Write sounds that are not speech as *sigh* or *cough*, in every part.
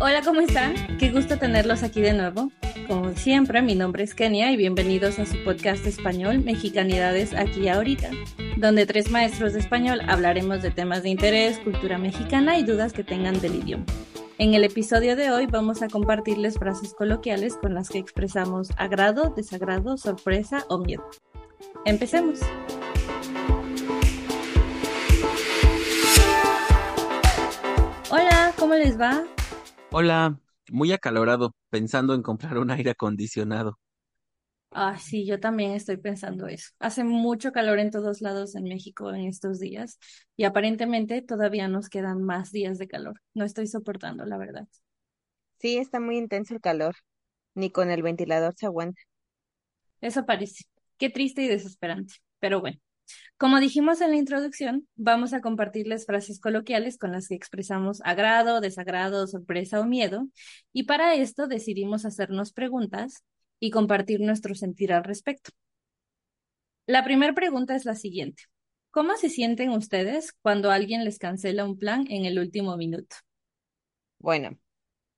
Hola, ¿cómo están? Qué gusto tenerlos aquí de nuevo. Como siempre, mi nombre es Kenia y bienvenidos a su podcast español Mexicanidades aquí ahorita, donde tres maestros de español hablaremos de temas de interés, cultura mexicana y dudas que tengan del idioma. En el episodio de hoy vamos a compartirles frases coloquiales con las que expresamos agrado, desagrado, sorpresa o miedo. Empecemos. Hola, ¿cómo les va? Hola, muy acalorado, pensando en comprar un aire acondicionado. Ah, sí, yo también estoy pensando eso. Hace mucho calor en todos lados en México en estos días y aparentemente todavía nos quedan más días de calor. No estoy soportando, la verdad. Sí, está muy intenso el calor. Ni con el ventilador se aguanta. Eso parece. Qué triste y desesperante. Pero bueno, como dijimos en la introducción, vamos a compartirles frases coloquiales con las que expresamos agrado, desagrado, sorpresa o miedo, y para esto decidimos hacernos preguntas y compartir nuestro sentir al respecto. La primera pregunta es la siguiente. ¿Cómo se sienten ustedes cuando alguien les cancela un plan en el último minuto? Bueno,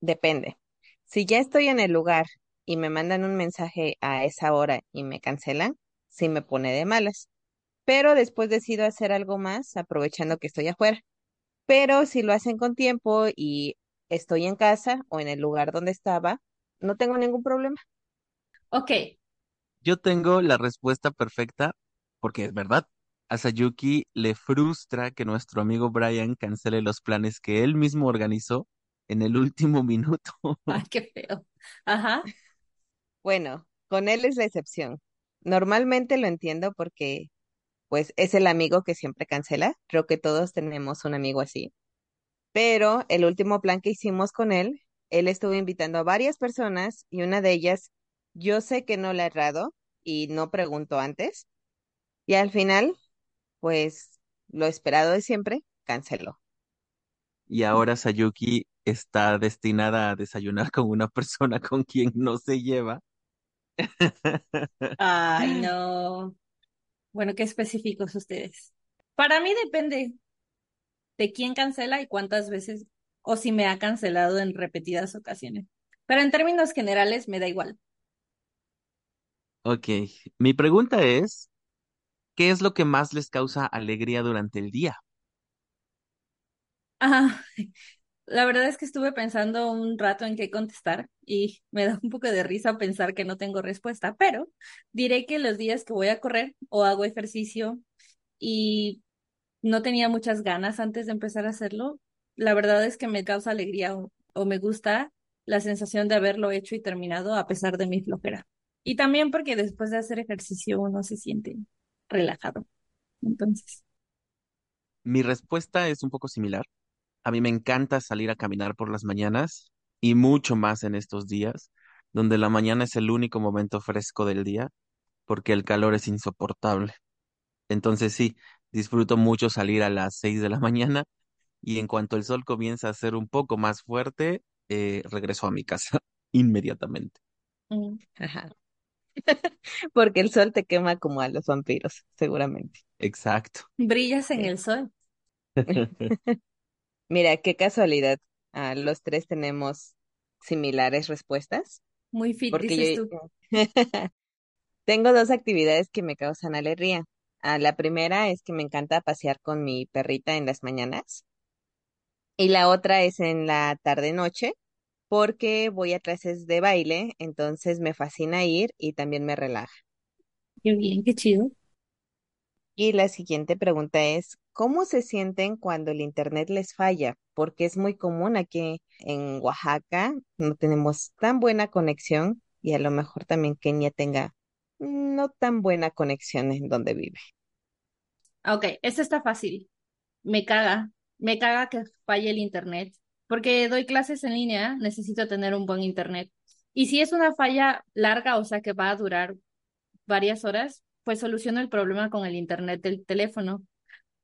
depende. Si ya estoy en el lugar y me mandan un mensaje a esa hora y me cancelan, sí me pone de malas. Pero después decido hacer algo más aprovechando que estoy afuera. Pero si lo hacen con tiempo y estoy en casa o en el lugar donde estaba, no tengo ningún problema. Ok, Yo tengo la respuesta perfecta, porque es verdad. A Sayuki le frustra que nuestro amigo Brian cancele los planes que él mismo organizó en el *laughs* último minuto. ay, qué feo. Ajá, Bueno, con él es la excepción. Normalmente lo entiendo porque, pues, es el amigo que siempre cancela. Creo que todos tenemos un amigo así. Pero el último plan que hicimos con él, él estuvo invitando a varias personas y una de ellas, yo sé que no le ha errado y no preguntó antes. Y al final, pues lo esperado de siempre, canceló. Y ahora Sayuki está destinada a desayunar con una persona con quien no se lleva. ay, *laughs* no. Bueno, qué específicos ustedes. Para mí depende de quién cancela y cuántas veces, o si me ha cancelado en repetidas ocasiones. Pero en términos generales me da igual. Ok, mi pregunta es, ¿qué es lo que más les causa alegría durante el día? Ah, *laughs* la verdad es que estuve pensando un rato en qué contestar y *laughs* me da un poco de risa pensar que no tengo respuesta, pero diré que los días que voy a correr o hago ejercicio y no tenía muchas ganas antes de empezar a hacerlo, la verdad es que me causa alegría o, me gusta la sensación de haberlo hecho y terminado a pesar de mi flojera. Y también porque después de hacer ejercicio uno se siente relajado. Entonces, Mi respuesta es un poco similar. A mí me encanta salir a caminar por las mañanas y mucho más en estos días, donde la mañana es el único momento fresco del día, porque el calor es insoportable. Entonces sí, disfruto mucho salir a las seis de la *laughs* mañana y en cuanto el sol comienza a ser un poco más fuerte, eh, regreso a mi casa *laughs* inmediatamente. mm, Ajá. *laughs* Porque el sol te quema como a los vampiros, seguramente. Exacto. brillas en Sí. el sol. Mira, qué casualidad. Ah, los tres tenemos similares respuestas. Muy fit, Porque dices yo tú. *laughs* tengo dos actividades que me causan alegría. Ah, la primera es que me encanta pasear con mi perrita en las mañanas. Y la otra es en la tarde-noche, porque voy a clases de baile, entonces me fascina ir y también me relaja. Qué bien, qué chido. Y la siguiente pregunta es, ¿cómo se sienten cuando el internet les falla? Porque es muy común aquí en Oaxaca, no tenemos tan buena conexión y a lo mejor también Kenia tenga no tan buena conexión en donde vive. Ok, esta está fácil. Me caga, me caga que falle el internet, porque doy clases en línea, necesito tener un buen internet. Y si es una falla larga, o sea que va a durar varias horas, pues soluciono el problema con el internet del teléfono.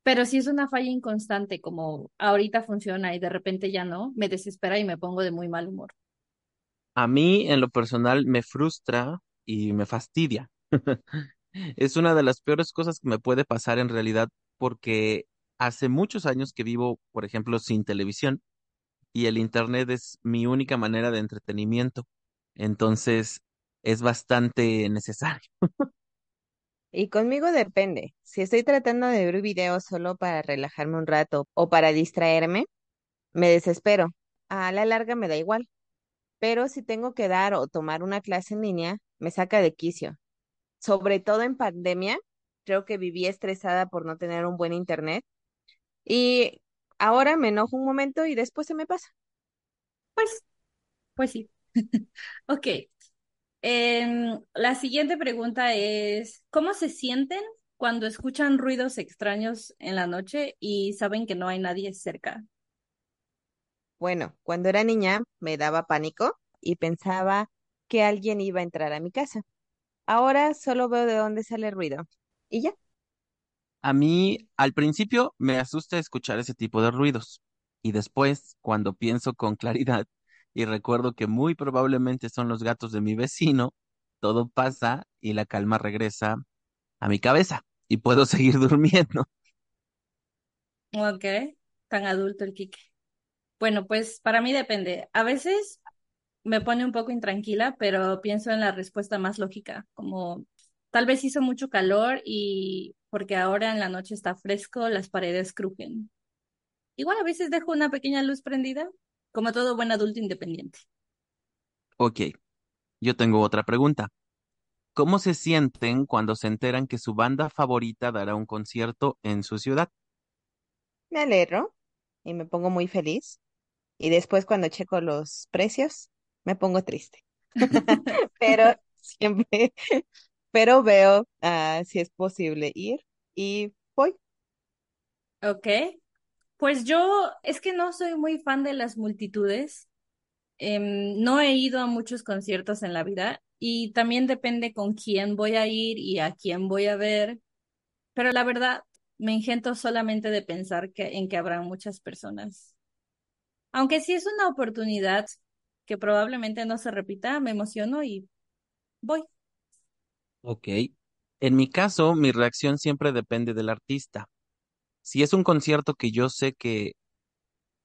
Pero si es una falla inconstante, como ahorita funciona y de repente ya no, me desespera y me pongo de muy mal humor. A mí, en lo personal, me frustra y me fastidia. *laughs* Es una de las peores cosas que me puede pasar en realidad porque hace muchos años que vivo, por ejemplo, sin televisión y el internet es mi única manera de entretenimiento. Entonces, es bastante necesario. *laughs* Y conmigo depende. Si estoy tratando de ver videos solo para relajarme un rato o para distraerme, me desespero. A la larga me da igual. Pero si tengo que dar o tomar una clase en línea, me saca de quicio. Sobre todo en pandemia, creo que viví estresada por no tener un buen internet y ahora me enojo un momento y después se me pasa. Pues, pues sí. *laughs* Ok. Em, la siguiente pregunta es, ¿cómo se sienten cuando escuchan ruidos extraños en la noche y saben que no hay nadie cerca? Bueno, cuando era niña me daba pánico y pensaba que alguien iba a entrar a mi casa. Ahora solo veo de dónde sale el ruido. Y ya. A mí, al principio, me asusta escuchar ese tipo de ruidos. Y después, cuando pienso con claridad y recuerdo que muy probablemente son los gatos de mi vecino, todo pasa y la calma regresa a mi cabeza y puedo *laughs* seguir durmiendo. Ok, tan adulto el Quique. Bueno, pues para mí depende. A veces me pone un poco intranquila, pero pienso en la respuesta más lógica, como tal vez hizo mucho calor y porque ahora en la noche está fresco, las paredes crujen. Igual a veces dejo una pequeña luz prendida, como todo buen adulto independiente. Ok, yo tengo otra pregunta. ¿Cómo se sienten cuando se enteran que su banda favorita dará un concierto en su ciudad? Me alegro y me pongo muy feliz. Y después cuando checo los precios, me pongo triste. *laughs* Pero *laughs* siempre, *laughs* pero veo ah, si es posible ir y voy. Ok, pues yo es que no soy muy fan de las multitudes. Em, no he ido a muchos conciertos en la vida y también depende con quién voy a ir y a quién voy a ver. Pero la verdad, me engento solamente de pensar que, en que habrá muchas personas. Aunque sí es una oportunidad que probablemente no se repita, me emociono y voy. Ok. En mi caso, mi reacción siempre depende del artista. Si es un concierto que yo sé que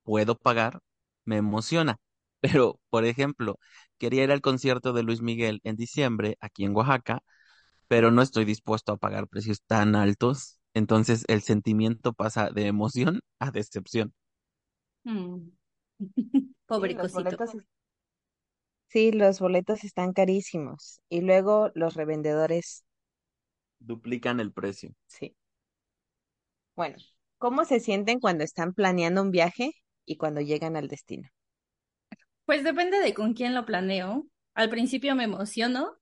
puedo pagar, me emociona. *laughs* Pero, por ejemplo, quería ir al concierto de Luis Miguel en diciembre aquí en Oaxaca, pero no estoy dispuesto a pagar precios tan altos. Entonces el sentimiento pasa de emoción *laughs* a decepción. Mm. *laughs* Sí, Pobre los cosito. boletos, es- sí, los boletos están carísimos. Y luego los revendedores, Duplican el precio. sí. Bueno, ¿cómo se sienten cuando están planeando un viaje y cuando llegan al destino? Pues depende de con quién lo planeo. Al principio me emociono,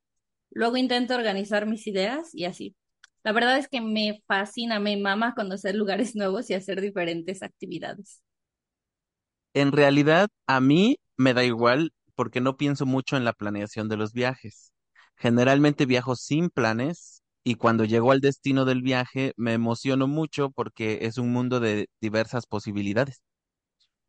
luego intento organizar mis ideas y así. La verdad es que me fascina, me mama conocer lugares nuevos y hacer diferentes actividades. En realidad, a mí me da igual porque no pienso mucho en la planeación de los viajes. Generalmente viajo sin planes y cuando llego al destino del viaje me emociono mucho porque es un mundo de diversas posibilidades.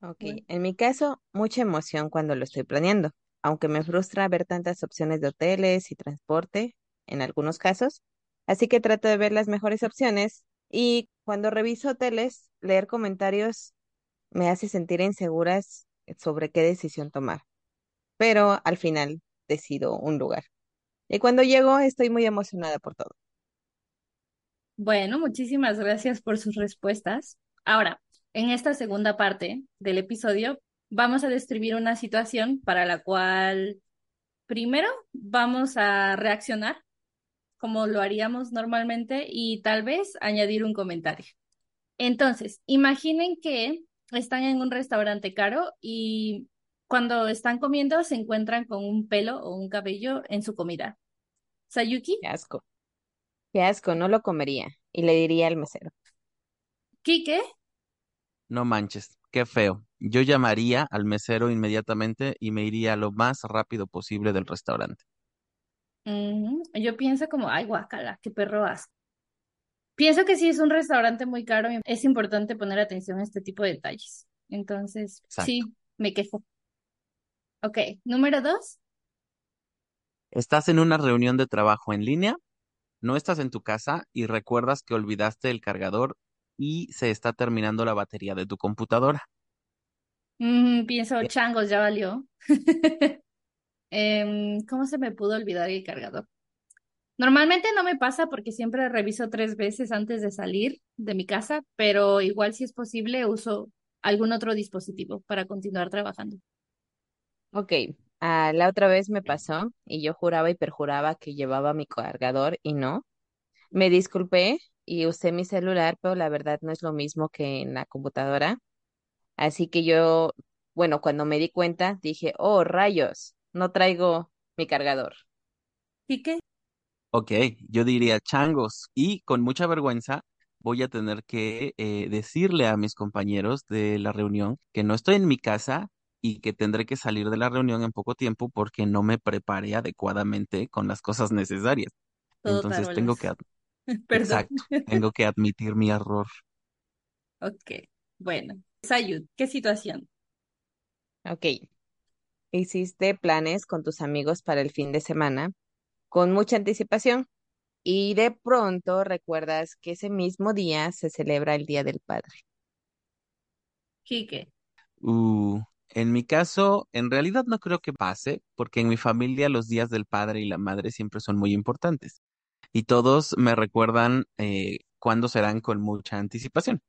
Ok, en mi caso, mucha emoción cuando lo estoy planeando, aunque me frustra ver tantas opciones de hoteles y transporte en algunos casos, así que trato de ver las mejores opciones y cuando reviso hoteles, leer comentarios me hace sentir inseguras sobre qué decisión tomar, pero al final decido un lugar. Y cuando llego, estoy muy emocionada por todo. Bueno, muchísimas gracias por sus respuestas. Ahora, en esta segunda parte del episodio, vamos a describir una situación para la cual primero vamos a reaccionar como lo haríamos normalmente y tal vez añadir un comentario. Entonces, imaginen que están en un restaurante caro y cuando están comiendo se encuentran con un pelo o un cabello en su comida. Sayuki, Qué asco, qué asco, no lo comería y le diría al mesero. Kike, No manches, qué feo. Yo llamaría al mesero inmediatamente y me iría lo más rápido posible del restaurante. ujú, yo pienso como, ay, guacala, qué perro asco. Pienso que si es un restaurante muy caro, es importante poner atención a este tipo de detalles. Entonces, Exacto. sí, me quejo. Ok, número dos. Estás en una reunión de trabajo en línea, no estás en tu casa y recuerdas que olvidaste el cargador y se está terminando la batería de tu computadora. Mm, pienso, changos, ya valió. *laughs* Em, ¿cómo se me pudo olvidar el cargador? Normalmente no me pasa porque siempre reviso tres veces antes de salir de mi casa, pero igual si es posible uso algún otro dispositivo para continuar trabajando. Ok, ah, la otra vez me pasó y yo juraba y perjuraba que llevaba mi cargador y no. Me disculpé y usé mi celular, pero la verdad no es lo mismo que en la computadora. Así que yo, bueno, cuando me di cuenta, dije, oh, rayos, no traigo mi cargador. ¿Y qué? Ok, yo diría changos y con mucha vergüenza voy a tener que eh, decirle a mis compañeros de la reunión que no estoy en mi casa y que tendré que salir de la reunión en poco tiempo porque no me preparé adecuadamente con las cosas necesarias. Todo Entonces tengo que, *laughs* exacto, tengo que admitir mi error. Ok, bueno. Sayud, ¿qué situación? Ok, hiciste planes con tus amigos para el fin de semana con mucha anticipación y de pronto recuerdas que ese mismo día se celebra el Día del Padre. Quique. Uh, en mi caso, en realidad no creo que pase porque en mi familia los días del padre y la madre siempre son muy importantes y todos me recuerdan eh, cuándo serán con mucha anticipación.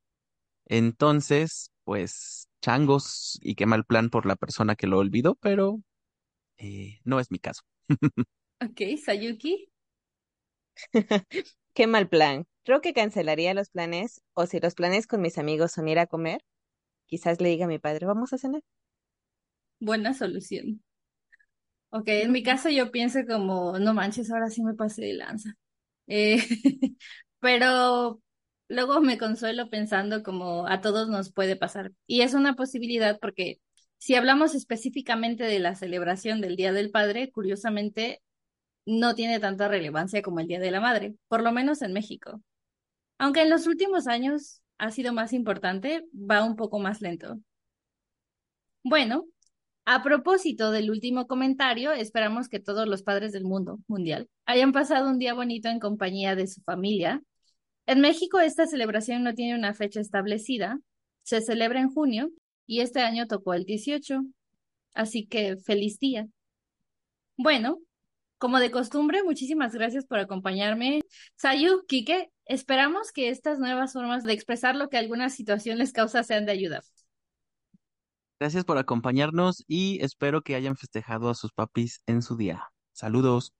Entonces, pues, changos y qué mal plan por la persona que lo olvidó, pero eh, no es mi caso. *laughs* Ok, Sayuki. *laughs* Qué mal plan. Creo que cancelaría los planes o si los planes con mis amigos son ir a comer, quizás le diga a mi padre, vamos a cenar. Buena solución. Ok, en mi caso yo pienso como, no manches, ahora sí me pasé de lanza. Eh, *laughs* pero luego me consuelo pensando como a todos nos puede pasar. Y es una posibilidad porque si hablamos específicamente de la celebración del Día del Padre, curiosamente no tiene tanta relevancia como el Día de la Madre, por lo menos en México. Aunque en los últimos años ha sido más importante, va un poco más lento. Bueno, a propósito del último comentario, esperamos que todos los padres del mundo mundial hayan pasado un día bonito en compañía de su familia. En México esta celebración no tiene una fecha establecida, se celebra en junio y este año tocó el 18, así que feliz día. Bueno, como de costumbre, muchísimas gracias por acompañarme. Sayu, Kike, esperamos que estas nuevas formas de expresar lo que alguna situación les causa sean de ayuda. Gracias por acompañarnos y espero que hayan festejado a sus papis en su día. Saludos.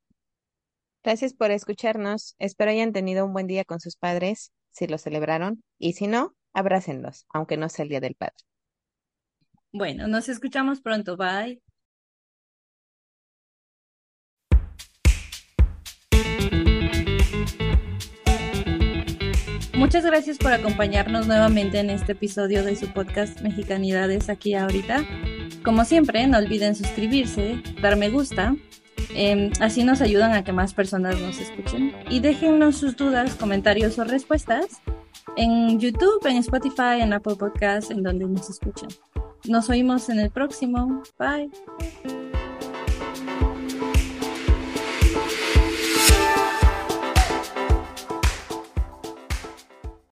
Gracias por escucharnos. Espero hayan tenido un buen día con sus padres, si lo celebraron, y si no, abrácenlos, aunque no sea el Día del Padre. Bueno, nos escuchamos pronto. Bye. Muchas gracias por acompañarnos nuevamente en este episodio de su podcast Mexicanidades aquí ahorita. Como siempre, no olviden suscribirse, dar me gusta, eh, así nos ayudan a que más personas nos escuchen. Y déjennos sus dudas, comentarios o respuestas en YouTube, en Spotify, en Apple Podcasts, en donde nos escuchen. Nos oímos en el próximo. Bye.